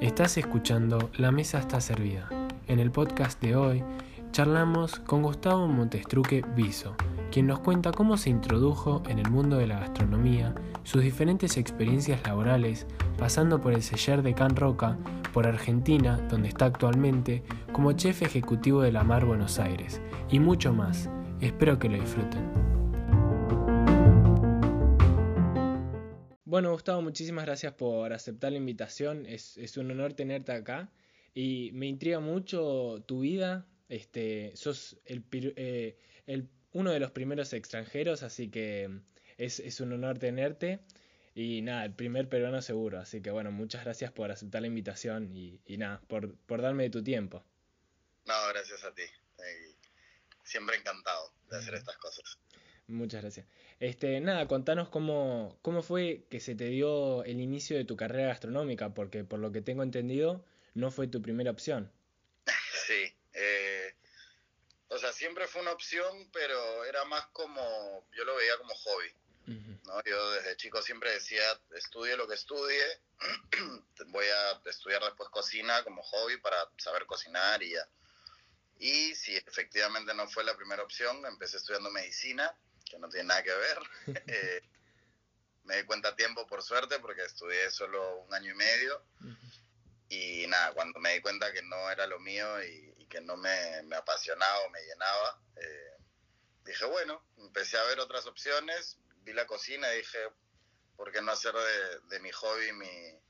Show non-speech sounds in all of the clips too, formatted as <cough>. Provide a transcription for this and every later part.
Estás escuchando La Mesa está servida. En el podcast de hoy charlamos con Gustavo Montestruque Viso, quien nos cuenta cómo se introdujo en el mundo de la gastronomía, sus diferentes experiencias laborales, pasando por el seller de Can Roca, por Argentina, donde está actualmente, como chef ejecutivo de la Mar Buenos Aires, y mucho más. Espero que lo disfruten. Bueno, Gustavo, muchísimas gracias por aceptar la invitación. Es, un honor tenerte acá. Y me intriga mucho tu vida. Este, sos el, eh, el uno de los primeros extranjeros, así que es, un honor tenerte. Y nada, el primer peruano seguro. Así que bueno, muchas gracias por aceptar la invitación y, nada, por, por, darme de tu tiempo. No, gracias a ti. siempre encantado de hacer estas cosas. Muchas gracias. Este, nada, contanos cómo, cómo fue que se te dio el inicio de tu carrera gastronómica, porque por lo que tengo entendido, no fue tu primera opción. Sí, eh, o sea, siempre fue una opción, pero era más como, yo lo veía como hobby. ¿no? Yo desde chico siempre decía, estudie lo que estudie, <clears throat> voy a estudiar después cocina como hobby para saber cocinar y ya. Y si efectivamente no fue la primera opción, empecé estudiando medicina, que no tiene nada que ver. <laughs> Eh, me di cuenta a tiempo, por suerte, porque estudié solo un año y medio. Y nada, cuando me di cuenta que no era lo mío y, que no me, me, apasionaba o me llenaba, eh, dije, bueno, empecé a ver otras opciones, vi la cocina y dije, ¿por qué no hacer de, mi hobby mi,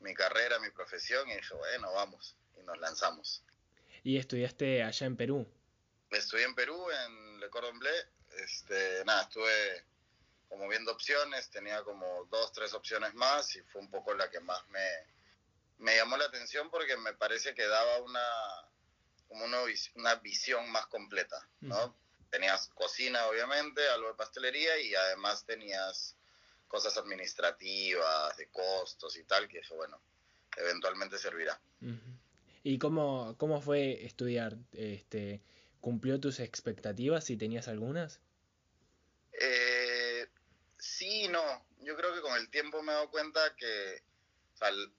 mi, carrera, mi profesión? Y dije, bueno, vamos, y nos lanzamos. ¿Y estudiaste allá en Perú? Estudié en Perú, en Le Cordon Bleu. Este, nada, estuve como viendo opciones, tenía como dos, tres opciones más y fue un poco la que más me, me llamó la atención porque me parece que daba una, como una, una visión más completa, ¿no? Tenías cocina, obviamente, algo de pastelería y además tenías cosas administrativas, de costos y tal, que eso, bueno, eventualmente servirá. ¿Y cómo, cómo fue estudiar? Este, ¿Cumplió tus expectativas si tenías algunas? Eh, sí y no. Yo creo que con el tiempo me he dado cuenta que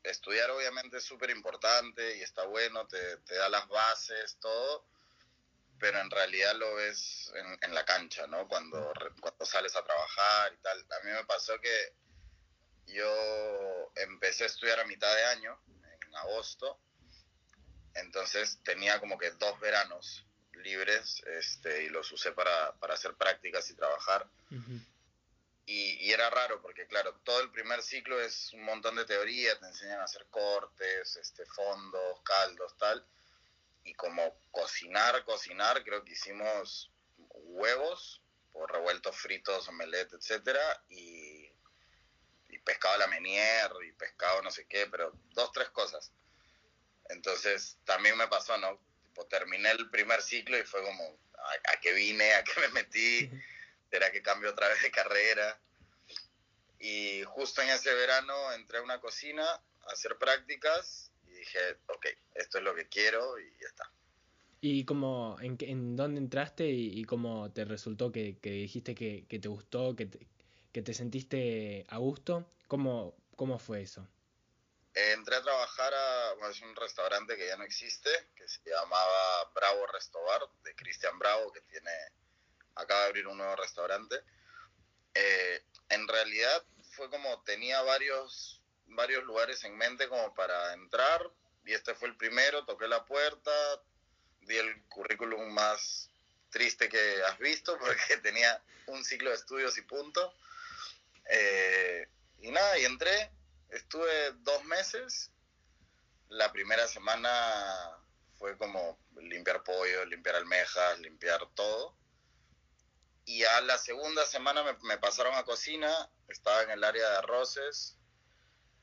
estudiar obviamente es súper importante y está bueno, te, da las bases, todo, pero en realidad lo ves en, la cancha, ¿no? Cuando, cuando sales a trabajar y tal. A mí me pasó que yo empecé a estudiar a mitad de año, en agosto, entonces tenía como que dos veranos libres este, y los usé para, para hacer prácticas y trabajar. Y, era raro porque, claro, todo el primer ciclo es un montón de teoría, te enseñan a hacer cortes, este, fondos, caldos, tal. Y como cocinar, cocinar, creo que hicimos huevos, por revueltos fritos, omelette, etcétera, y, y pescado a la menier, y pescado no sé qué, pero dos, tres cosas. Entonces, también me pasó, ¿no? Tipo, terminé el primer ciclo y fue como, ¿a, a qué vine? ¿A qué me metí? <laughs> ¿Será que cambio otra vez de carrera? Y justo en ese verano entré a una cocina a hacer prácticas y dije, ok, esto es lo que quiero y ya está. ¿Y cómo, en, en dónde entraste y, cómo te resultó que, dijiste que, te gustó, que te, que te sentiste a gusto? ¿Cómo, cómo fue eso? Entré a trabajar a un restaurante que ya no existe, que se llamaba Bravo Restobar, de Cristian Bravo, que tiene acaba de abrir un nuevo restaurante. Eh, en realidad fue como tenía varios, varios lugares en mente como para entrar y este fue el primero, toqué la puerta, di el currículum más triste que has visto <laughs> porque tenía un ciclo de estudios y punto. Eh, y nada, y entré, estuve dos meses. La primera semana fue como limpiar pollo, limpiar almejas, limpiar todo. Y a la segunda semana me, pasaron a cocina, estaba en el área de arroces,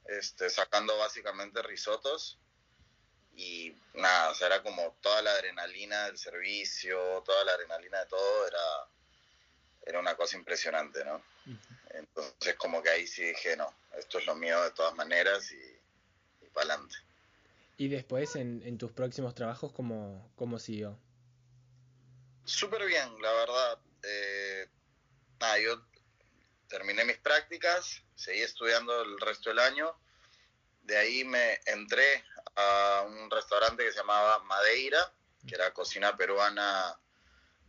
este, sacando básicamente risotos. Y nada, o sea, era como toda la adrenalina del servicio, toda la adrenalina de todo, era, era una cosa impresionante, ¿no? Entonces como que ahí sí dije, no, esto es lo mío de todas maneras y, y para adelante. ¿Y después en, en, tus próximos trabajos cómo, cómo siguió? Súper bien, la verdad. Eh, nada, yo terminé terminé mis prácticas, seguí estudiando el resto del año. De ahí me entré a un restaurante que se llamaba Madeira, que era cocina peruana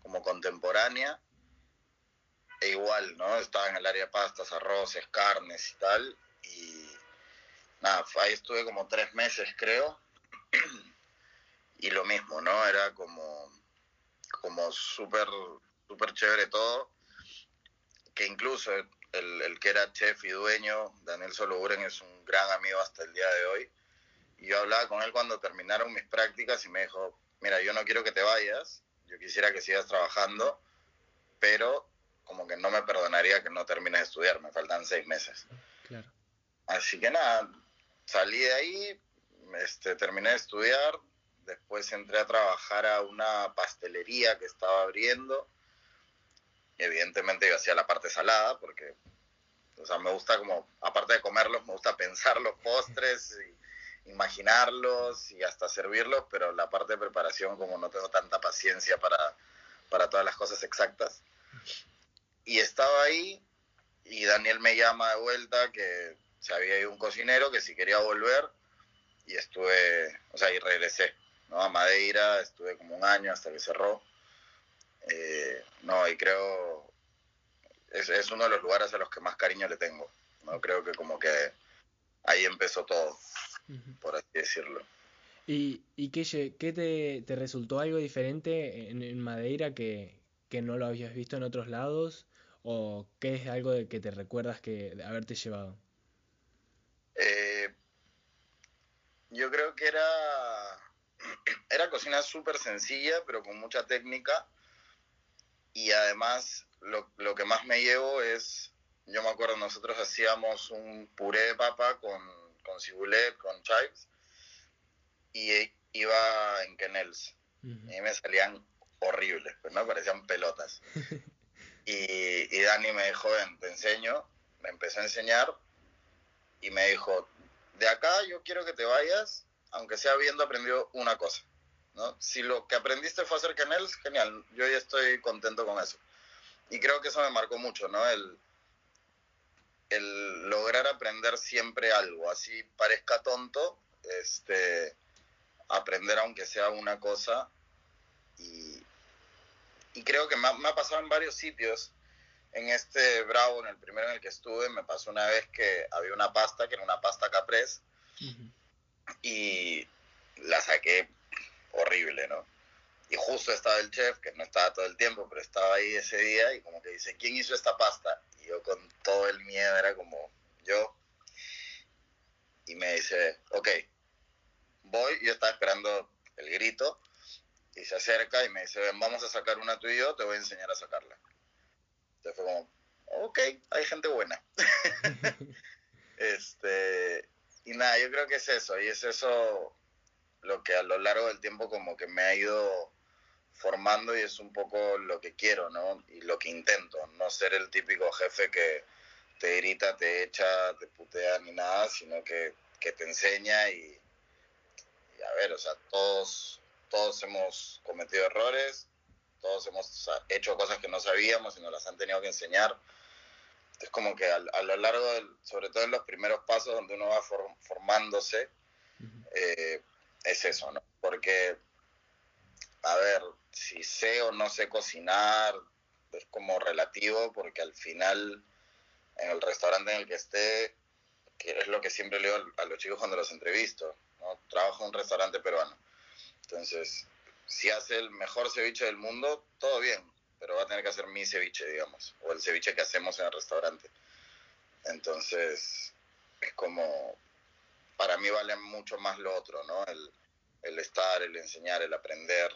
como contemporánea. E igual, ¿no? Estaba en el área de pastas, arroces, carnes y tal. Y nada, ahí estuve como tres meses, creo. <clears throat> y lo mismo, ¿no? Era como, como súper, súper chévere todo. Que incluso el, el, que era chef y dueño, Daniel Soloburen, es un gran amigo hasta el día de hoy. Y yo hablaba con él cuando terminaron mis prácticas y me dijo, mira, yo no quiero que te vayas, yo quisiera que sigas trabajando, pero como que no me perdonaría que no termines de estudiar, me faltan seis meses. Claro. Así que nada, salí de ahí, este, terminé de estudiar, después entré a trabajar a una pastelería que estaba abriendo. Evidentemente yo hacía la parte salada porque, o sea, me gusta como, aparte de comerlos, me gusta pensar los postres y imaginarlos y hasta servirlos, pero la parte de preparación como no tengo tanta paciencia para, para todas las cosas exactas. Y estaba ahí y Daniel me llama de vuelta que se había ido un cocinero que si quería volver y estuve, o sea, y regresé, ¿no? A Madeira, estuve como un año hasta que cerró. Eh, no, y creo, es, es, uno de los lugares a los que más cariño le tengo, ¿no? Creo que como que ahí empezó todo, por así decirlo. ¿Y, y qué, qué te, te, resultó algo diferente en, en Madeira que, que, no lo habías visto en otros lados? ¿O qué es algo de que te recuerdas que de haberte llevado? Eh, yo creo que era, <clears throat> era cocina súper sencilla, pero con mucha técnica. Y además, lo, lo, que más me llevo es, yo me acuerdo, nosotros hacíamos un puré de papa con, con cibulet, con chives, y iba en quenels. Y me salían horribles, pues, ¿no? Parecían pelotas. <laughs> y, Dani me dijo, ven, te enseño. Me empezó a enseñar y me dijo, de acá yo quiero que te vayas, aunque sea habiendo aprendido una cosa. ¿no? Si lo que aprendiste fue hacer canels, genial, yo ya estoy contento con eso. Y creo que eso me marcó mucho, ¿no? El, el lograr aprender siempre algo, así parezca tonto, este, aprender aunque sea una cosa. Y, y creo que me me ha pasado en varios sitios en este Bravo, en el primero en el que estuve, me pasó una vez que había una pasta, que era una pasta caprés, y la saqué horrible, ¿no? Y justo estaba el chef, que no estaba todo el tiempo, pero estaba ahí ese día, y como que dice, ¿quién hizo esta pasta? Y yo con todo el miedo era como, yo. Y me dice, ok, voy, yo estaba esperando el grito, y se acerca y me dice, ven, vamos a sacar una tú y yo, te voy a enseñar a sacarla. Entonces fue como, ok, hay gente buena. <laughs> este, y nada, yo creo que es eso, y es eso lo que a lo largo del tiempo como que me ha ido formando y es un poco lo que quiero, ¿no? Y lo que intento, no ser el típico jefe que te grita, te echa, te putea ni nada, sino que, que te enseña y, y, a ver, o sea, todos, todos hemos cometido errores, todos hemos hecho cosas que no sabíamos y nos las han tenido que enseñar. Es como que a, lo largo, del, sobre todo en los primeros pasos donde uno va formándose, eh, es eso, ¿no? Porque, a ver, si sé o no sé cocinar, es como relativo, porque al final, en el restaurante en el que esté, que es lo que siempre leo a los chicos cuando los entrevisto, ¿no? Trabajo en un restaurante peruano. Entonces, si hace el mejor ceviche del mundo, todo bien, pero va a tener que hacer mi ceviche, digamos, o el ceviche que hacemos en el restaurante. Entonces, es como, para mí vale mucho más lo otro, ¿no? El, el estar, el enseñar, el aprender,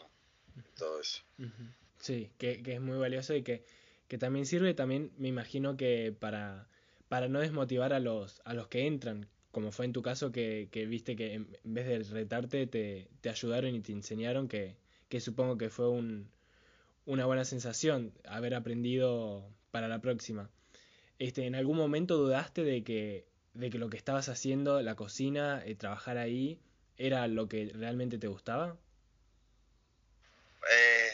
todo eso. Sí, que, que, es muy valioso y que, que también sirve, también me imagino que para, para no desmotivar a los, a los que entran, como fue en tu caso que, viste que en vez de retarte te, ayudaron y te enseñaron que, supongo que fue un, una buena sensación haber aprendido para la próxima. Este, ¿En algún momento dudaste de que, de que lo que estabas haciendo, la cocina, eh, trabajar ahí, era lo que realmente te gustaba? Eh,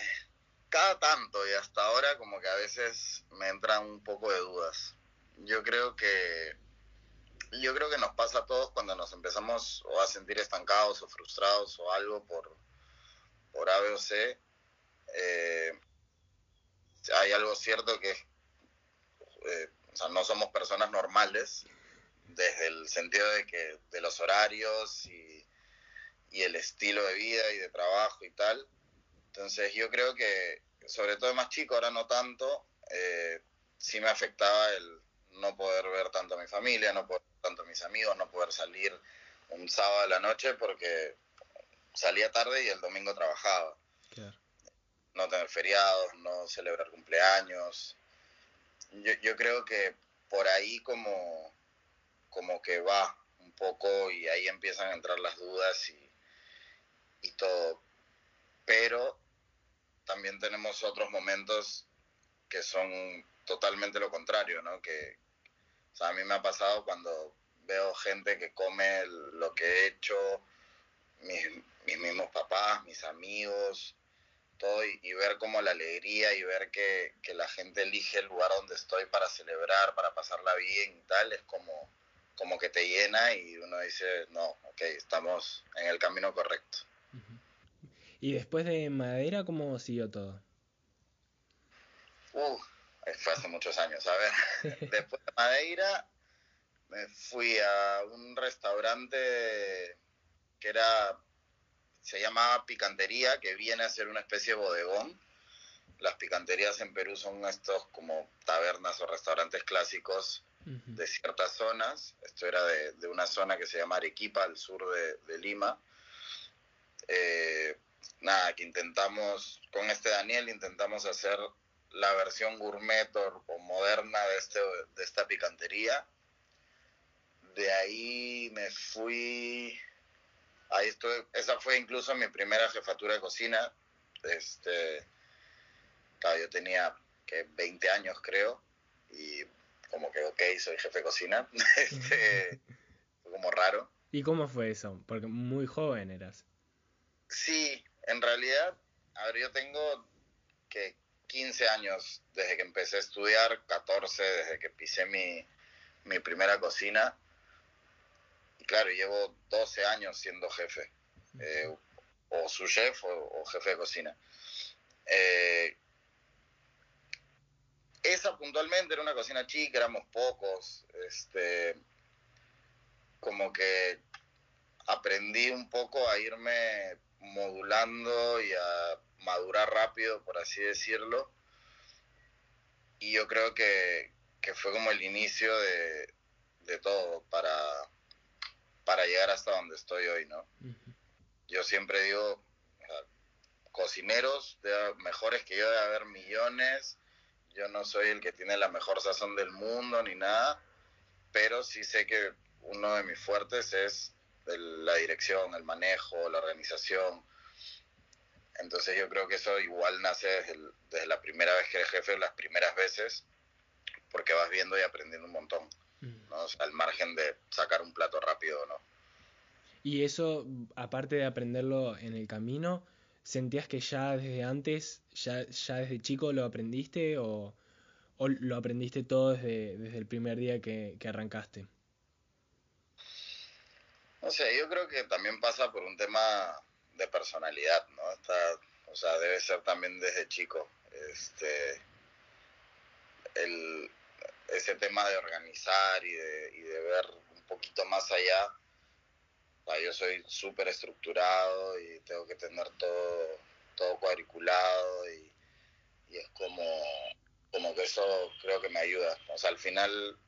cada tanto y hasta ahora como que a veces me entran un poco de dudas. yo creo que yo creo que nos pasa a todos cuando nos empezamos o a sentir estancados o frustrados o algo por, por A, B o C. Eh, hay algo cierto que eh, o sea, no somos personas normales desde el sentido de que de los horarios y, y el estilo de vida y de trabajo y tal. Entonces yo creo que, sobre todo más chico, ahora no tanto, eh, sí me afectaba el no poder ver tanto a mi familia, no poder tanto mis amigos, no poder salir un sábado a la noche porque salía tarde y el domingo trabajaba. No tener feriados, no celebrar cumpleaños. Yo, yo creo que por ahí como, como que va un poco y ahí empiezan a entrar las dudas y, y todo. Pero también tenemos otros momentos que son totalmente lo contrario, ¿no? Que a mí me ha pasado cuando veo gente que come lo que he hecho, mis, mismos papás, mis amigos, todo, y, ver como la alegría y ver que, que, la gente elige el lugar donde estoy para celebrar, para pasarla bien y tal, es como, como que te llena y uno dice, no, ok, estamos en el camino correcto. ¿Y después de Madera, cómo siguió todo? Uh, fue hace muchos años, a ver. <laughs> después de Madeira me fui a un restaurante que era, se llamaba Picantería, que viene a ser una especie de bodegón. Las picanterías en Perú son estos como tabernas o restaurantes clásicos de ciertas zonas. Esto era de, de, una zona que se llama Arequipa, al sur de, de Lima. Eh, nada, que intentamos, con este Daniel intentamos hacer la versión gourmet o, moderna de, este, de esta picantería. De ahí me fui, ahí estuve, esa fue incluso mi primera jefatura de cocina. Este, yo tenía que 20 años creo y como que ok, soy jefe de cocina. <laughs> este, <laughs> fue como raro. ¿Y cómo fue eso? Porque muy joven eras. Sí, en realidad, a ver, yo tengo que 15 años desde que empecé a estudiar, 14 desde que pisé mi, mi primera cocina. Y claro, llevo 12 años siendo jefe, eh, o su chef o, jefe de cocina. Eh, esa puntualmente era una cocina chica, éramos pocos, este, como que aprendí un poco a irme modulando y a madurar rápido, por así decirlo. Y yo creo que, fue como el inicio de, todo para, para llegar hasta donde estoy hoy, ¿no? Yo siempre digo, cocineros mejores que yo debe haber millones. Yo no soy el que tiene la mejor sazón del mundo ni nada, pero sí sé que uno de mis fuertes es la dirección, el manejo, la organización. Entonces yo creo que eso igual nace desde, la primera vez que eres jefe, las primeras veces, porque vas viendo y aprendiendo un montón, mm. al margen de sacar un plato rápido o no. Y eso, aparte de aprenderlo en el camino, ¿sentías que ya desde antes, ya, ya desde chico lo aprendiste o, lo aprendiste todo desde, desde el primer día que, que arrancaste? No sé, yo creo que también pasa por un tema de personalidad, ¿no? Está, o sea, debe ser también desde chico. Este, el, ese tema de organizar y de, y de ver un poquito más allá. yo soy súper estructurado y tengo que tener todo, todo cuadriculado y, y es como, como que eso creo que me ayuda. O sea, al final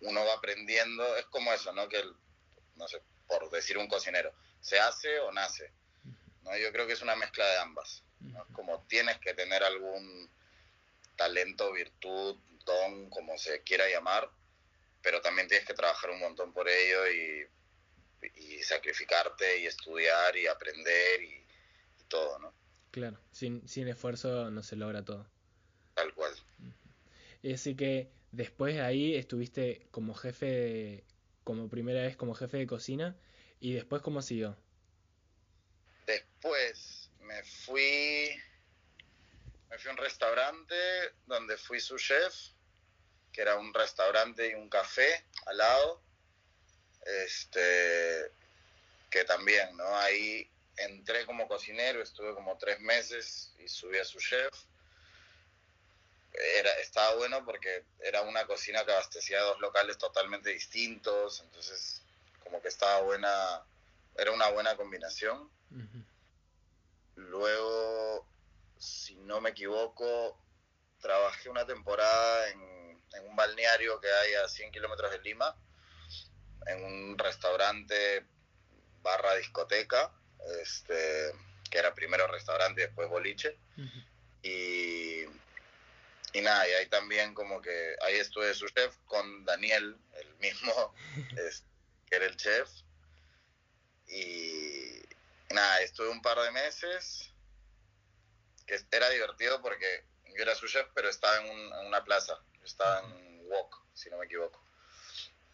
uno va aprendiendo, es como eso, ¿no? Que el, no sé, por decir un cocinero, ¿se hace o nace? ¿No? Yo creo que es una mezcla de ambas. Como tienes que tener algún talento, virtud, don, como se quiera llamar, pero también tienes que trabajar un montón por ello y, sacrificarte y estudiar y aprender y, todo, ¿no? Claro, sin, sin esfuerzo no se logra todo. Tal cual. Así que después de ahí estuviste como jefe de, como primera vez como jefe de cocina y después cómo siguió? Después me fui me fui a un restaurante donde fui su chef que era un restaurante y un café al lado. Este, que también, ¿no? Ahí entré como cocinero, estuve como tres meses y subí a su chef. Era, estaba bueno porque era una cocina que abastecía dos locales totalmente distintos, entonces como que estaba buena, era una buena combinación. Luego, si no me equivoco, trabajé una temporada en, en un balneario que hay a 100 kilómetros de Lima, en un restaurante barra discoteca, este, que era primero restaurante y después boliche. y, y nada, y ahí también como que ahí estuve su chef con Daniel, el mismo, <laughs> que era el chef. Y, nada, estuve un par de meses, que era divertido porque yo era su chef, pero estaba en, en una plaza, estaba en Wok, si no me equivoco.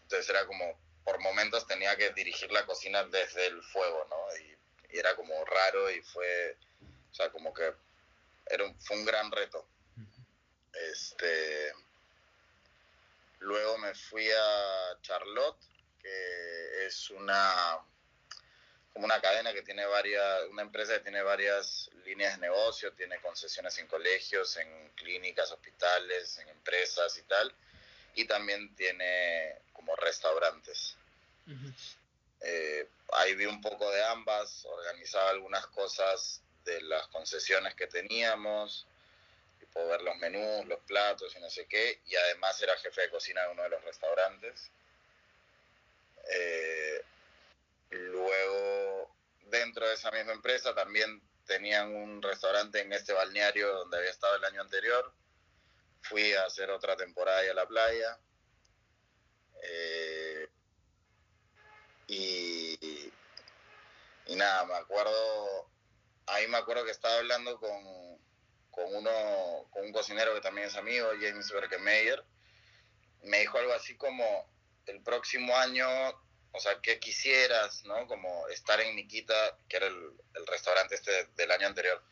Entonces era como por momentos tenía que dirigir la cocina desde el fuego, ¿no? Y, era como raro y fue, o sea, como que era un, fue un gran reto. Este, luego me fui a Charlotte, que es una como una cadena que tiene varias, una empresa que tiene varias líneas de negocio, tiene concesiones en colegios, en clínicas, hospitales, en empresas y tal, y también tiene como restaurantes. Eh, ahí vi un poco de ambas, organizaba algunas cosas de las concesiones que teníamos, tipo ver los menús, los platos y no sé qué, y además era jefe de cocina de uno de los restaurantes. Eh, luego, dentro de esa misma empresa también tenían un restaurante en este balneario donde había estado el año anterior. Fui a hacer otra temporada ahí a la playa. Eh, y, y nada, me acuerdo, ahí me acuerdo que estaba hablando con, con uno, con un cocinero que también es amigo, James Berkemeyer, me dijo algo así como, el próximo año, o sea, ¿qué quisieras, no? Como estar en Nikita, que era el, el restaurante este del año anterior,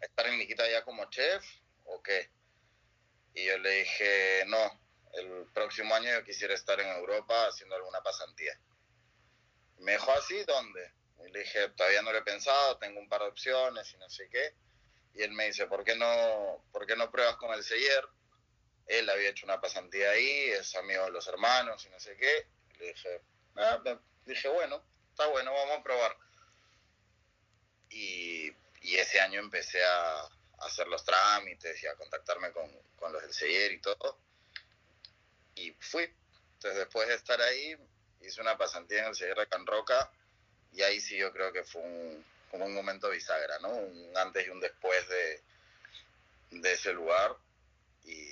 estar en Nikita ya como chef o qué? Y yo le dije, no, el próximo año yo quisiera estar en Europa haciendo alguna pasantía. Me dijo así, ¿dónde? Y le dije, todavía no lo he pensado, tengo un par de opciones y no sé qué. Y él me dice, ¿por qué no, por qué no pruebas con el Seyer? Él había hecho una pasantía ahí, es amigo de los hermanos y no sé qué. le dije, ah, dije, bueno, está bueno, vamos a probar. Y, y ese año empecé a, hacer los trámites y a contactarme con, con los del Seyer y todo. Y fui. Entonces después de estar ahí, hice una pasantía en el Sierra Can Roca y ahí sí yo creo que fue un, como un momento bisagra, ¿no? Un antes y un después de, de ese lugar y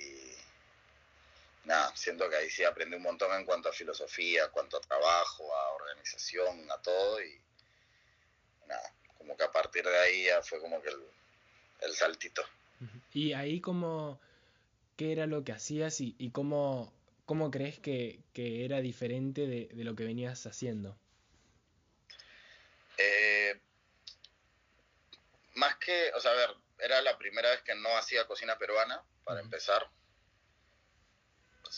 nada, siento que ahí sí aprendí un montón en cuanto a filosofía, en cuanto a trabajo, a organización, a todo y nada, como que a partir de ahí ya fue como que el, el saltito. Y ahí como, ¿qué era lo que hacías y, y cómo ¿Cómo crees que, era diferente de, lo que venías haciendo? Eh, más que, o sea, a ver, era la primera vez que no hacía cocina peruana, para empezar.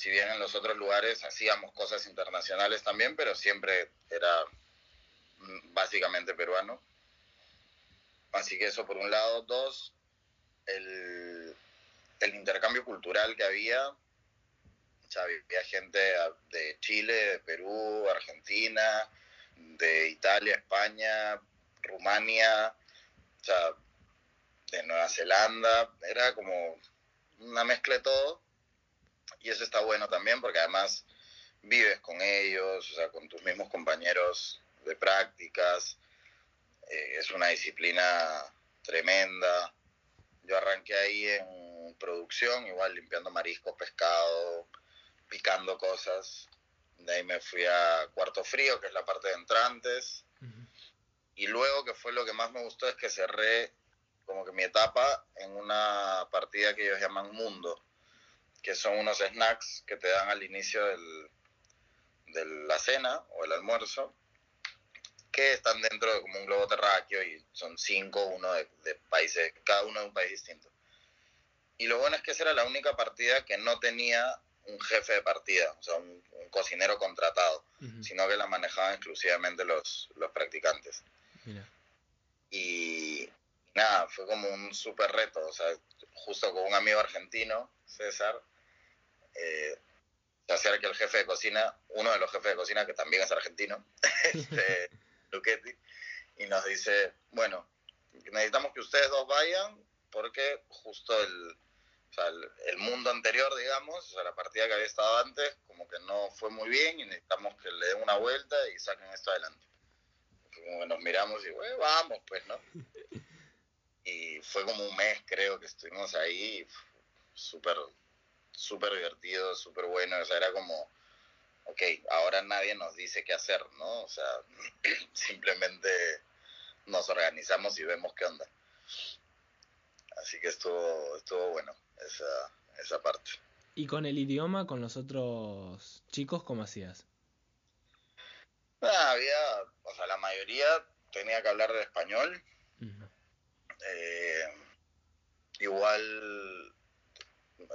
Si bien en los otros lugares hacíamos cosas internacionales también, pero siempre era mm, básicamente peruano. Así que eso por un lado. Dos, el, el intercambio cultural que había había gente de Chile, de Perú, Argentina, de Italia, España, Rumania, o sea, de Nueva Zelanda, era como una mezcla de todo. Y eso está bueno también porque además vives con ellos, o sea, con tus mismos compañeros de prácticas. Eh, es una disciplina tremenda. Yo arranqué ahí en producción, igual limpiando mariscos, pescado, picando cosas. De ahí me fui a Cuarto Frío, que es la parte de entrantes. Y luego, que fue lo que más me gustó, es que cerré como que mi etapa en una partida que ellos llaman Mundo, que son unos snacks que te dan al inicio del, de la cena o el almuerzo, que están dentro de como un globo terráqueo y son cinco, uno de, de países, cada uno de un país distinto. Y lo bueno es que esa era la única partida que no tenía un jefe de partida, o sea, un, cocinero contratado, sino que la manejaban exclusivamente los, los practicantes. Y nada, fue como un súper reto, o sea, justo con un amigo argentino, César, eh, se acerca el jefe de cocina, uno de los jefes de cocina que también es argentino, <laughs> este, <laughs> Luchetti, y nos dice, bueno, necesitamos que ustedes dos vayan porque justo el, el, mundo anterior, digamos, o sea, la partida que había estado antes, como que no fue muy bien y necesitamos que le den una vuelta y saquen esto adelante. Como que nos miramos y, bueno, vamos, pues, ¿no? <laughs> Y fue como un mes, creo, que estuvimos ahí, súper, súper divertido, súper bueno, o sea, era como, ok, ahora nadie nos dice qué hacer, ¿no? O sea, <clears throat> simplemente nos organizamos y vemos qué onda. Así que estuvo, estuvo bueno esa, esa parte. ¿Y con el idioma, con los otros chicos, cómo hacías? Ah, había, o sea, la mayoría tenía que hablar de español. Eh, igual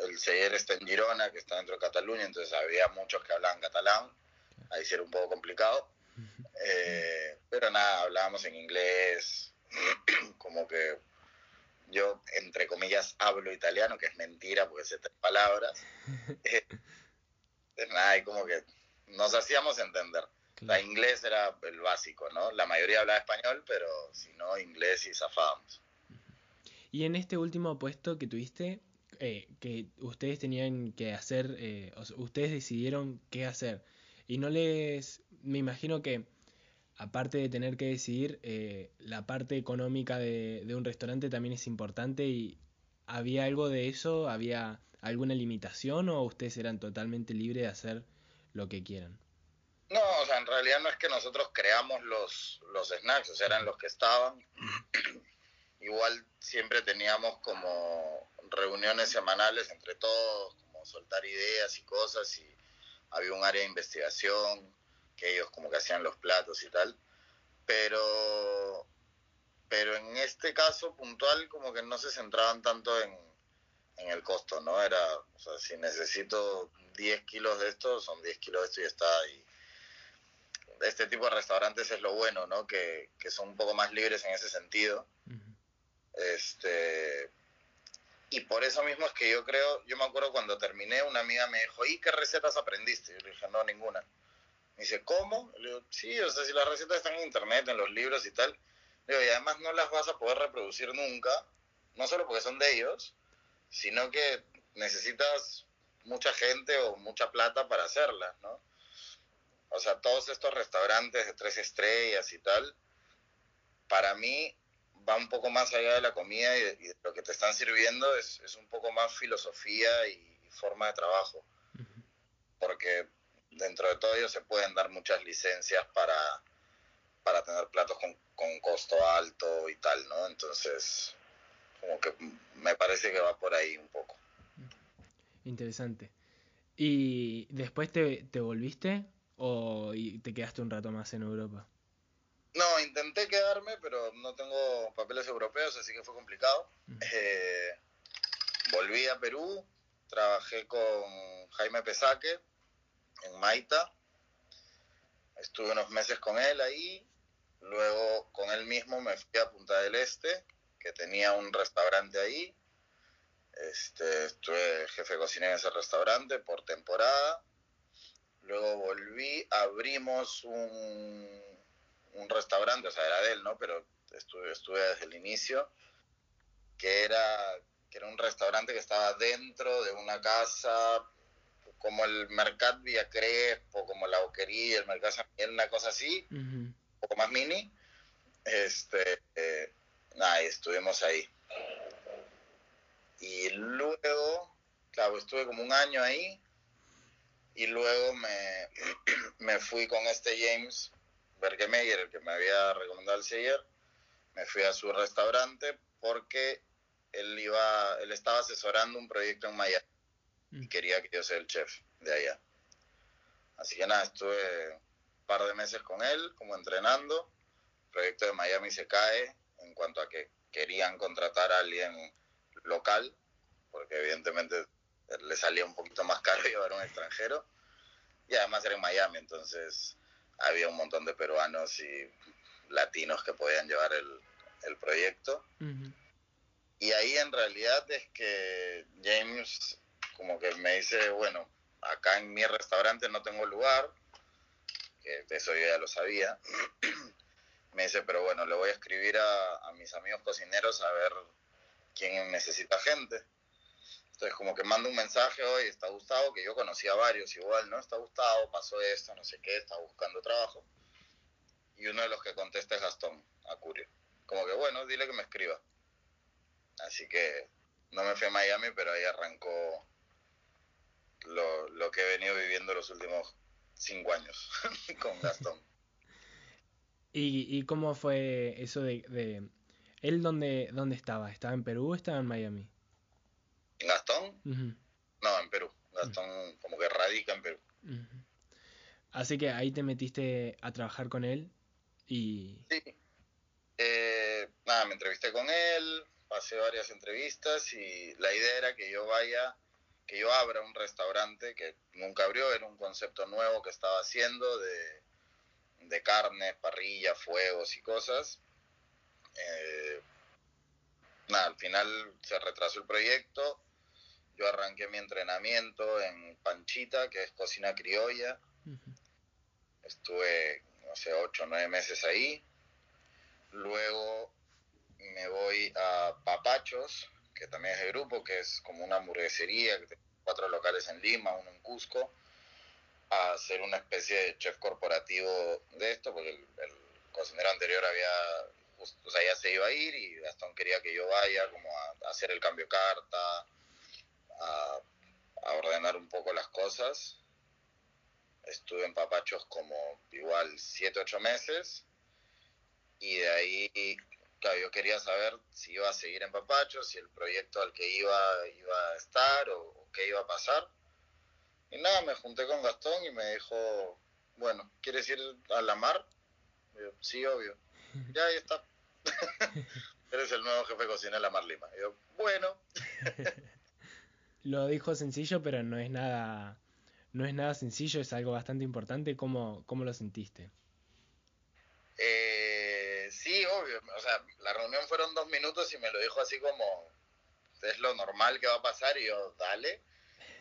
el seller está en Girona, que está dentro de Cataluña, entonces había muchos que hablaban catalán. Ahí sí era un poco complicado. Eh, pero nada, hablábamos en inglés, <clears throat> como que yo, entre comillas, hablo italiano, que es mentira porque sé tres palabras. <laughs> Eh, nada, y como que nos hacíamos entender. La inglés era el básico, ¿no? La mayoría hablaba español, pero si no, inglés y zafábamos. Y en este último puesto que tuviste, eh, que ustedes tenían que hacer, eh, ustedes decidieron qué hacer. Y no les, me imagino que aparte de tener que decidir, eh, la parte económica de, un restaurante también es importante y ¿había algo de eso? ¿Había alguna limitación o ustedes eran totalmente libres de hacer lo que quieran? No, o sea, en realidad no es que nosotros creamos los, los snacks, o sea, eran los que estaban. <clears throat> Igual siempre teníamos como reuniones semanales entre todos, como soltar ideas y cosas, y había un área de investigación, que ellos como que hacían los platos y tal, pero, pero en este caso puntual como que no se centraban tanto en, en el costo, ¿no? Era, o sea, si necesito 10 kilos de esto, son 10 kilos de esto y está. Este tipo de restaurantes es lo bueno, ¿no? Que, que son un poco más libres en ese sentido. Este, y por eso mismo es que yo creo, yo me acuerdo cuando terminé, una amiga me dijo, ¿y qué recetas aprendiste? Yo le dije, no, ninguna. Me dice, ¿cómo? Le digo, sí, o sea, si las recetas están en internet, en los libros y tal. Le digo, y además no las vas a poder reproducir nunca, no solo porque son de ellos, sino que necesitas mucha gente o mucha plata para hacerlas, ¿no? O sea, todos estos restaurantes de tres estrellas y tal, para mí va un poco más allá de la comida y de, lo que te están sirviendo, es, es, un poco más filosofía y forma de trabajo. Porque dentro de todo ello se pueden dar muchas licencias para, para tener platos con, con costo alto y tal, ¿no? Entonces, como que me parece que va por ahí un poco. Interesante. ¿Y después te, te volviste o te quedaste un rato más en Europa? No, intenté quedarme, pero no tengo papeles europeos, así que fue complicado. Eh, volví a Perú, trabajé con Jaime Pesaque, en Maita. Estuve unos meses con él ahí. Luego con él mismo me fui a Punta del Este, que tenía un restaurante ahí. Este, estuve jefe de cocina en ese restaurante por temporada. Luego volví, abrimos un, un restaurante, o sea, era de él, ¿no? Pero estuve, estuve desde el inicio, que era, que era un restaurante que estaba dentro de una casa como el Mercat Villa Crespo, como la Boquería, el Mercat San Miguel, una cosa así, un poco más mini. Este, eh, nada, estuvimos ahí. Y luego, claro, estuve como un año ahí y luego me, <clears throat> me fui con este James Bergemeyer, el que me había recomendado el seller, me fui a su restaurante porque él iba, él estaba asesorando un proyecto en Miami y mm. quería que yo sea el chef de allá. Así que nada, estuve un par de meses con él, como entrenando. El proyecto de Miami se cae en cuanto a que querían contratar a alguien local, porque evidentemente le salía un poquito más caro <laughs> llevar a un extranjero. Y además era en Miami, entonces había un montón de peruanos y latinos que podían llevar el, el proyecto. Y ahí en realidad es que James como que me dice, bueno, acá en mi restaurante no tengo lugar, que eso yo ya lo sabía. <clears throat> me dice, pero bueno, le voy a escribir a, a mis amigos cocineros a ver quién necesita gente. Entonces como que mando un mensaje hoy, está Gustavo, que yo conocía a varios igual, ¿no? Está Gustavo, pasó esto, no sé qué, está buscando trabajo. Y uno de los que contesta es Gastón Acurio. Como que bueno, dile que me escriba. Así que no me fui a Miami, pero ahí arrancó lo, lo que he venido viviendo los últimos cinco años <laughs> con Gastón. <laughs> ¿Y, ¿Y, cómo fue eso de, de... ¿Él dónde, dónde estaba? ¿Estaba en Perú o estaba en Miami? ¿Gastón? No, en Perú. Gastón como que radica en Perú. Así que ahí te metiste a trabajar con él y... Sí. Eh, nada, me entrevisté con él, pasé varias entrevistas y la idea era que yo vaya, que yo abra un restaurante que nunca abrió, era un concepto nuevo que estaba haciendo de, de carne, parrilla, fuegos y cosas. Eh, nada, al final se retrasó el proyecto yo arranqué mi entrenamiento en Panchita, que es cocina criolla. Estuve, no sé, ocho o nueve meses ahí. Luego me voy a Papachos, que también es de grupo, que es como una hamburguesería, que tiene cuatro locales en Lima, uno en Cusco, a hacer una especie de chef corporativo de esto, porque el, cocinero anterior había, o sea, ya se iba a ir y Gastón quería que yo vaya como a hacer el cambio carta, a, ordenar un poco las cosas. Estuve en Papachos como igual 7, 8 meses y de ahí yo quería saber si iba a seguir en Papachos, si el proyecto al que iba iba a estar o, qué iba a pasar. Y nada, me junté con Gastón y me dijo, bueno, ¿quieres ir a la mar? yo, sí, obvio. <laughs> Ya ahí está. <laughs> Eres el nuevo jefe de cocina de la Mar Lima. yo, bueno. <laughs> lo dijo sencillo, pero no es nada, no es nada sencillo, es algo bastante importante. ¿Cómo, cómo lo sentiste? Eh, sí, obvio. O sea, la reunión fueron dos minutos y me lo dijo así como, es lo normal que va a pasar y yo, dale.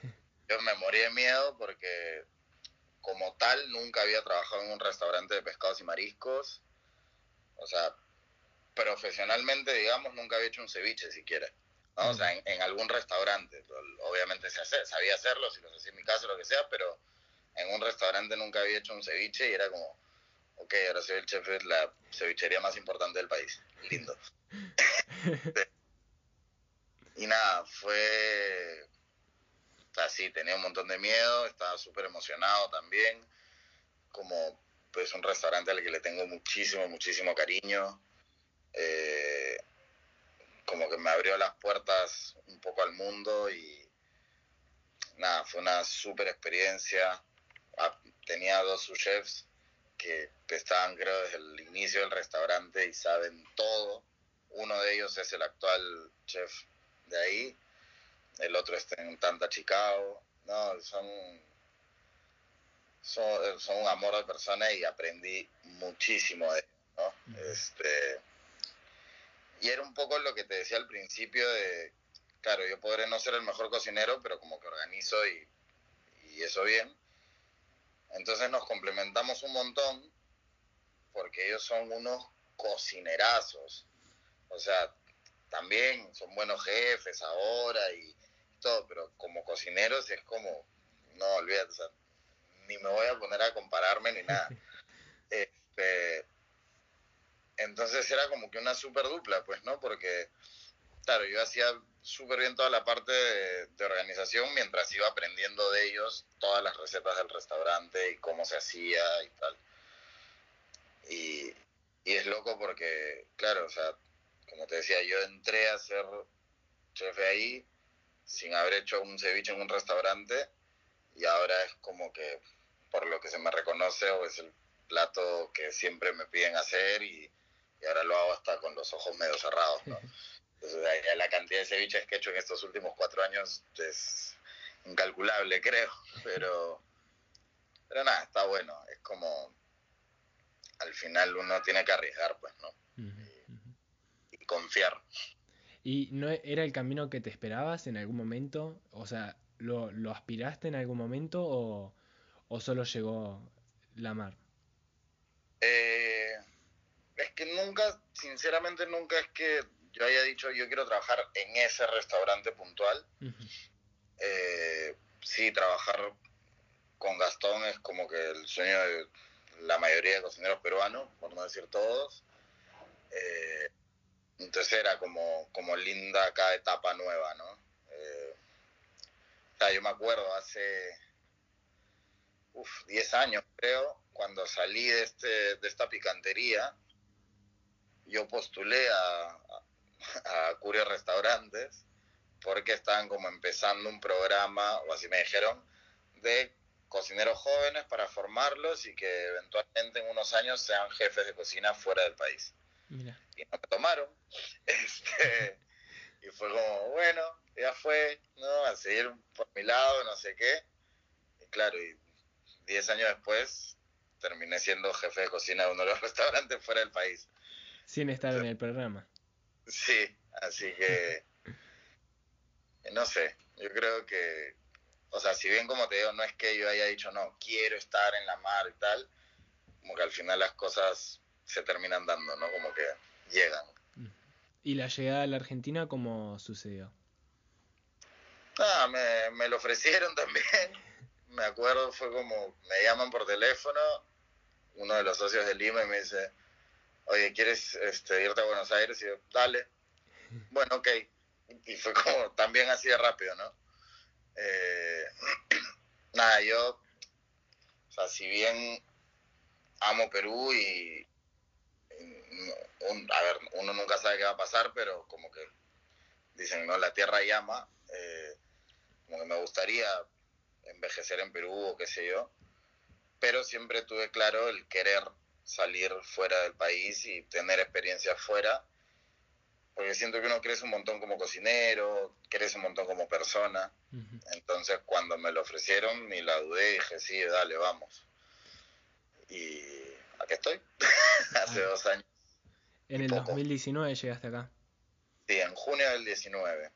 <laughs> Yo me morí de miedo porque como tal nunca había trabajado en un restaurante de pescados y mariscos. O sea, profesionalmente, digamos, nunca había hecho un ceviche siquiera. O sea, en, algún restaurante. Obviamente se hace, sabía hacerlo, si los hacía en mi casa, lo que sea, pero en un restaurante nunca había hecho un ceviche y era como, ok, ahora soy el chef de la cevichería más importante del país. Lindo. <laughs> y nada, fue así, tenía un montón de miedo, estaba súper emocionado también, como pues un restaurante al que le tengo muchísimo, muchísimo cariño. Eh, como que me abrió las puertas un poco al mundo y nada, fue una súper experiencia. Ah, tenía dos chefs que estaban creo desde el inicio del restaurante y saben todo. Uno de ellos es el actual chef de ahí, el otro está en Tanta Chicago. No, son, son, un amor de persona y aprendí muchísimo de ellos, ¿no? Este, y era un poco lo que te decía al principio de, claro, yo podré no ser el mejor cocinero, pero como que organizo y, y eso bien. Entonces nos complementamos un montón porque ellos son unos cocinerazos. O sea, también son buenos jefes ahora y todo, pero como cocineros es como, no, olvídate, o sea, ni me voy a poner a compararme ni nada. <laughs> Este, entonces era como que una super dupla, pues, ¿no? Porque, claro, yo hacía súper bien toda la parte de, organización mientras iba aprendiendo de ellos todas las recetas del restaurante y cómo se hacía y tal. Y, y es loco porque, claro, o sea, como te decía, yo entré a ser chef ahí sin haber hecho un ceviche en un restaurante y ahora es como que por lo que se me reconoce o es el plato que siempre me piden hacer y, y ahora lo hago hasta con los ojos medio cerrados, ¿no? Entonces, la cantidad de ceviches que he hecho en estos últimos cuatro años es, incalculable, <laughs> creo, pero, pero nada, está bueno, es como, al final uno tiene que arriesgar, pues, ¿no? y, confiar. ¿Y no era el camino que te esperabas en algún momento? O sea, ¿lo, lo aspiraste en algún momento o, o solo llegó la mar? Eh, que nunca, sinceramente nunca es que yo haya dicho yo quiero trabajar en ese restaurante puntual. Eh, sí, trabajar con Gastón es como que el sueño de la mayoría de cocineros peruanos, por no decir todos. Eh, entonces era como, como linda cada etapa nueva, ¿no? Eh, o sea, yo me acuerdo hace uf, 10 años, creo, cuando salí de, este, de esta picantería, yo postulé a, a Curio Restaurantes porque estaban como empezando un programa, o así me dijeron, de cocineros jóvenes para formarlos y que eventualmente en unos años sean jefes de cocina fuera del país. Y no me tomaron. <laughs> Este, y fue como, bueno, ya fue, ¿no? A seguir por mi lado, no sé qué. Y claro, y diez años después terminé siendo jefe de cocina de uno de los <laughs> restaurantes fuera del país. Sin estar en el programa. Sí, así que no sé, yo creo que, o sea, si bien como te digo, no es que yo haya dicho, no, quiero estar en la mar y tal, como que al final las cosas se terminan dando, ¿no? Como que llegan. ¿Y la llegada a la Argentina cómo sucedió? Ah, me, me lo ofrecieron <laughs> también. Me acuerdo, fue como, me llaman por teléfono, uno de los socios de Lima y me dice, oye, ¿quieres este, irte a Buenos Aires? Y yo, dale. Bueno, ok. Y fue como también así de rápido, ¿no? Eh, <clears throat> nada, yo, o sea, si bien amo Perú y, a ver, uno nunca sabe qué va a pasar, pero como que dicen, ¿no? La tierra llama, eh, como que me gustaría envejecer en Perú o qué sé yo, pero siempre tuve claro el querer salir fuera del país y tener experiencia fuera, porque siento que uno crece un montón como cocinero, crece un montón como persona. Entonces cuando me lo ofrecieron ni la dudé, dije, sí, dale, vamos. Y aquí estoy, <laughs> hace ah. dos años. En el 2019 llegaste acá. Sí, en junio del 19.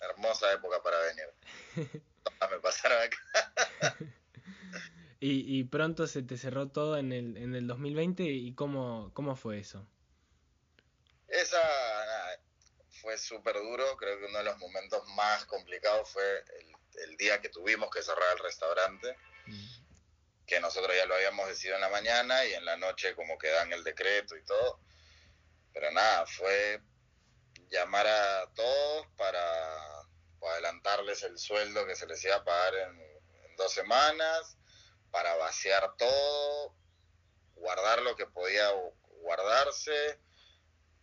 Hermosa época para venir. <laughs> me pasaron acá. <laughs> Y, pronto se te cerró todo en el, en el 2020 y cómo, cómo fue eso. Esa fue súper duro, creo que uno de los momentos más complicados fue el, día que tuvimos que cerrar el restaurante, mm. que nosotros ya lo habíamos decidido en la mañana y en la noche como que dan el decreto y todo. Pero nada, fue llamar a todos para, adelantarles el sueldo que se les iba a pagar en dos semanas para vaciar todo, guardar lo que podía guardarse,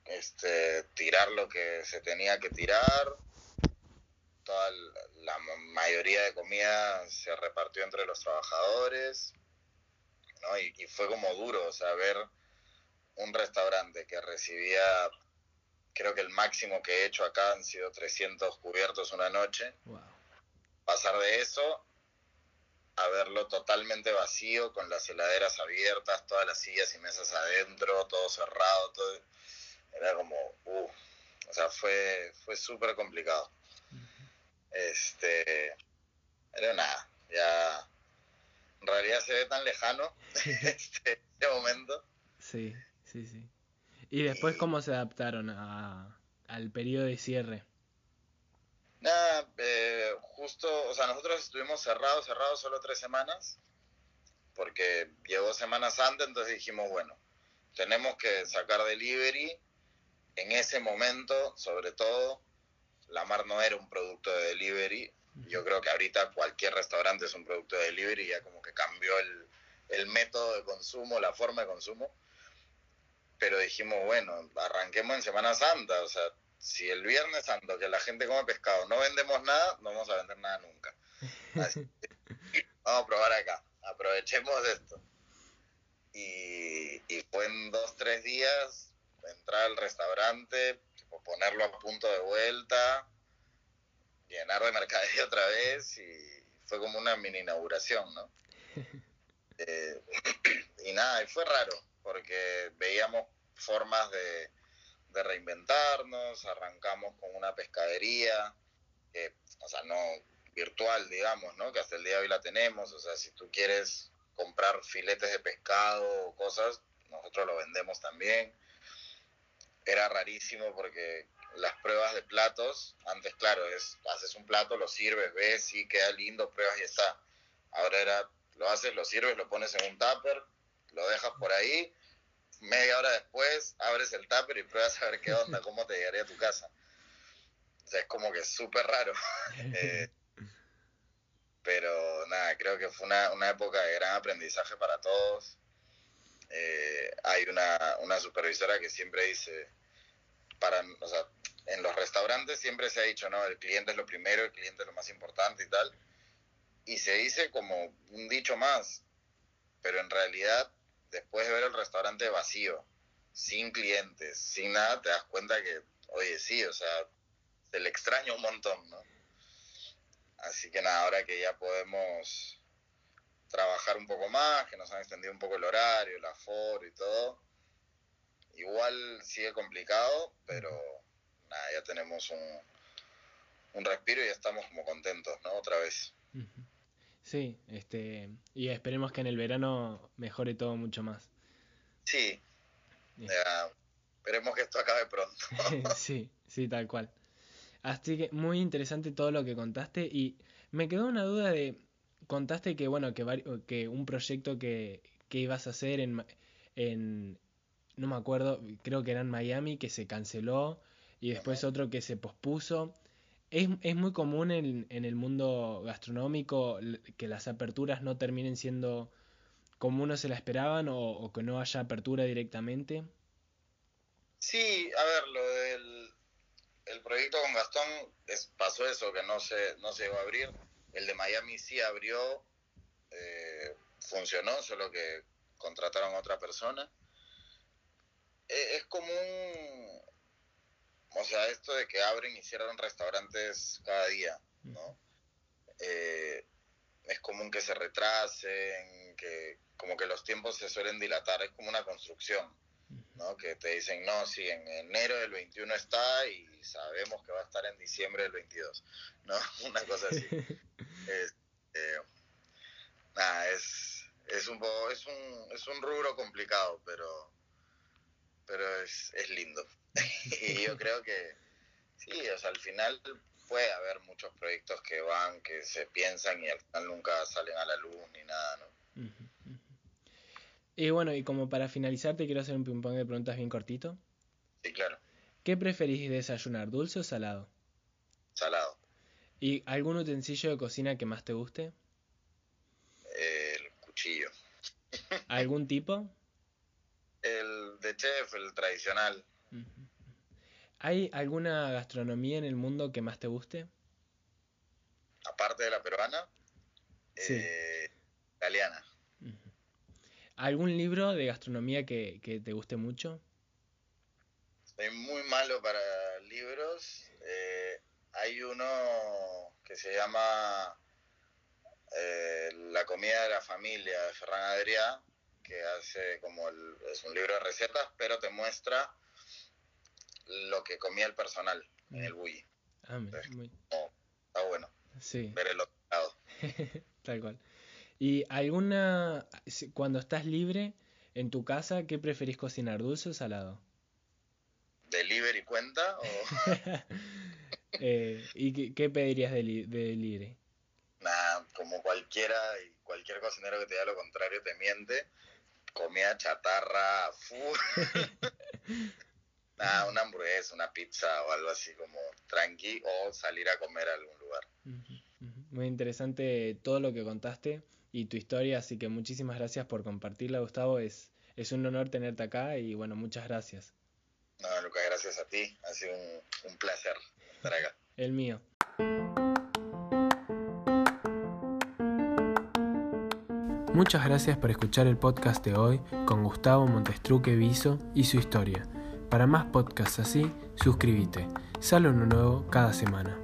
este, tirar lo que se tenía que tirar. Toda la mayoría de comida se repartió entre los trabajadores, ¿no? Y, fue como duro, o sea, ver un restaurante que recibía, creo que el máximo que he hecho acá han sido 300 cubiertos una noche. Pasar de eso a verlo totalmente vacío, con las heladeras abiertas, todas las sillas y mesas adentro, todo cerrado, todo... Era como, uh, o sea, fue, fue súper complicado. Este, pero nada, ya en realidad se ve tan lejano <laughs> este, este, momento. Sí, sí, sí. ¿Y después cómo se adaptaron a, al periodo de cierre? Nada, eh, justo, o sea, nosotros estuvimos cerrados, cerrados solo tres semanas, porque llegó semanas antes, entonces dijimos, bueno, tenemos que sacar delivery. En ese momento, sobre todo, la mar no era un producto de delivery. Yo creo que ahorita cualquier restaurante es un producto de delivery, ya como que cambió el, el método de consumo, la forma de consumo. Pero dijimos, bueno, arranquemos en Semana Santa, o sea, si el Viernes Santo que la gente come pescado no vendemos nada, no vamos a vender nada nunca. <laughs> vamos a probar acá, aprovechemos esto. Y, y fue en dos, tres días entrar al restaurante, ponerlo a punto de vuelta, llenar de mercadería otra vez y fue como una mini inauguración, ¿no? <laughs> Eh, <clears throat> y nada, y fue raro, porque veíamos formas de, de reinventarnos, arrancamos con una pescadería, que, o sea, no virtual, digamos, ¿no? Que hasta el día de hoy la tenemos, o sea, si tú quieres comprar filetes de pescado o cosas, nosotros lo vendemos también. Era rarísimo porque las pruebas de platos, antes claro, es haces un plato, lo sirves, ves, sí, queda lindo, pruebas y está. Ahora era, lo haces, lo sirves, lo pones en un tupper, lo dejas por ahí, media hora después abres el tupper y pruebas a ver qué onda, cómo te llegaría a tu casa. O sea, es como que súper raro. <laughs> eh, pero nada, creo que fue una, una época de gran aprendizaje para todos. Eh, hay una, una supervisora que siempre dice, para, o sea, en los restaurantes siempre se ha dicho, no, el cliente es lo primero, el cliente es lo más importante y tal. Y se dice como un dicho más, pero en realidad, después de ver el restaurante vacío, sin clientes, sin nada, te das cuenta que, oye, sí, o sea, se le extraña un montón, ¿no? Así que nada, ahora que ya podemos trabajar un poco más, que nos han extendido un poco el horario, el aforo y todo, igual sigue complicado, pero nada, ya tenemos un, un respiro y ya estamos como contentos, ¿no? Otra vez. Sí, este, y esperemos que en el verano mejore todo mucho más. Sí, ya, esperemos que esto acabe pronto. <laughs> sí, sí, tal cual. Así que muy interesante todo lo que contaste y me quedó una duda de, contaste que bueno, que, que un proyecto que, que ibas a hacer en, en, no me acuerdo, creo que era en Miami, que se canceló y después otro que se pospuso. ¿Es, es muy común en, en, el mundo gastronómico que las aperturas no terminen siendo como uno se la esperaban o, que no haya apertura directamente? Sí, a ver, lo del el proyecto con Gastón es, pasó eso, que no se, no se iba a abrir. El de Miami sí abrió, eh, funcionó, solo que contrataron a otra persona. Eh, es común, o sea, esto de que abren y cierran restaurantes cada día, ¿no? Eh, es común que se retrasen, que como que los tiempos se suelen dilatar, es como una construcción. ¿no? Que te dicen, no, sí, en enero del 21 está y sabemos que va a estar en diciembre del 22, ¿no? <laughs> Una cosa así. <laughs> es, eh, nada, es, es un poco, es un, es un rubro complicado, pero, pero es, es lindo. Y yo creo que, sí, o sea, al final puede haber muchos proyectos que van, que se piensan y al final nunca salen a la luz ni nada, ¿no? Y bueno, y como para finalizar, te quiero hacer un ping-pong de preguntas bien cortito. Sí, claro. ¿Qué preferís desayunar, dulce o salado? Salado. ¿Y algún utensilio de cocina que más te guste? El cuchillo. ¿Algún tipo? El de chef, el tradicional. ¿Hay alguna gastronomía en el mundo que más te guste? Aparte de la peruana, sí. eh, italiana. ¿Algún libro de gastronomía que, que, te guste mucho? Soy muy malo para libros. Eh, hay uno que se llama eh, La comida de la familia de Ferran Adrià, que hace como el, es un libro de recetas, pero te muestra lo que comía el personal en el bully. Ah, Entonces, muy... oh, está bueno. Sí. Ver el otro lado. <laughs> Tal cual. ¿Y alguna, cuando estás libre en tu casa, qué preferís cocinar, dulce o salado? ¿Delivery cuenta? O... <laughs> eh, ¿Y qué, qué pedirías de, de, libre? Nada, como cualquiera y cualquier cocinero que te diga lo contrario te miente. Comida chatarra, <laughs> Nada, una hamburguesa, una pizza o algo así como tranqui o salir a comer a algún lugar. Uh -huh, uh -huh. Muy interesante todo lo que contaste y tu historia, así que muchísimas gracias por compartirla, Gustavo. Es, es un honor tenerte acá y bueno, muchas gracias. No, Lucas, gracias a ti. Ha sido un, un placer estar acá. El mío. Muchas gracias por escuchar el podcast de hoy con Gustavo Montestruque Viso y su historia. Para más podcasts así, suscríbete. Sale uno nuevo cada semana.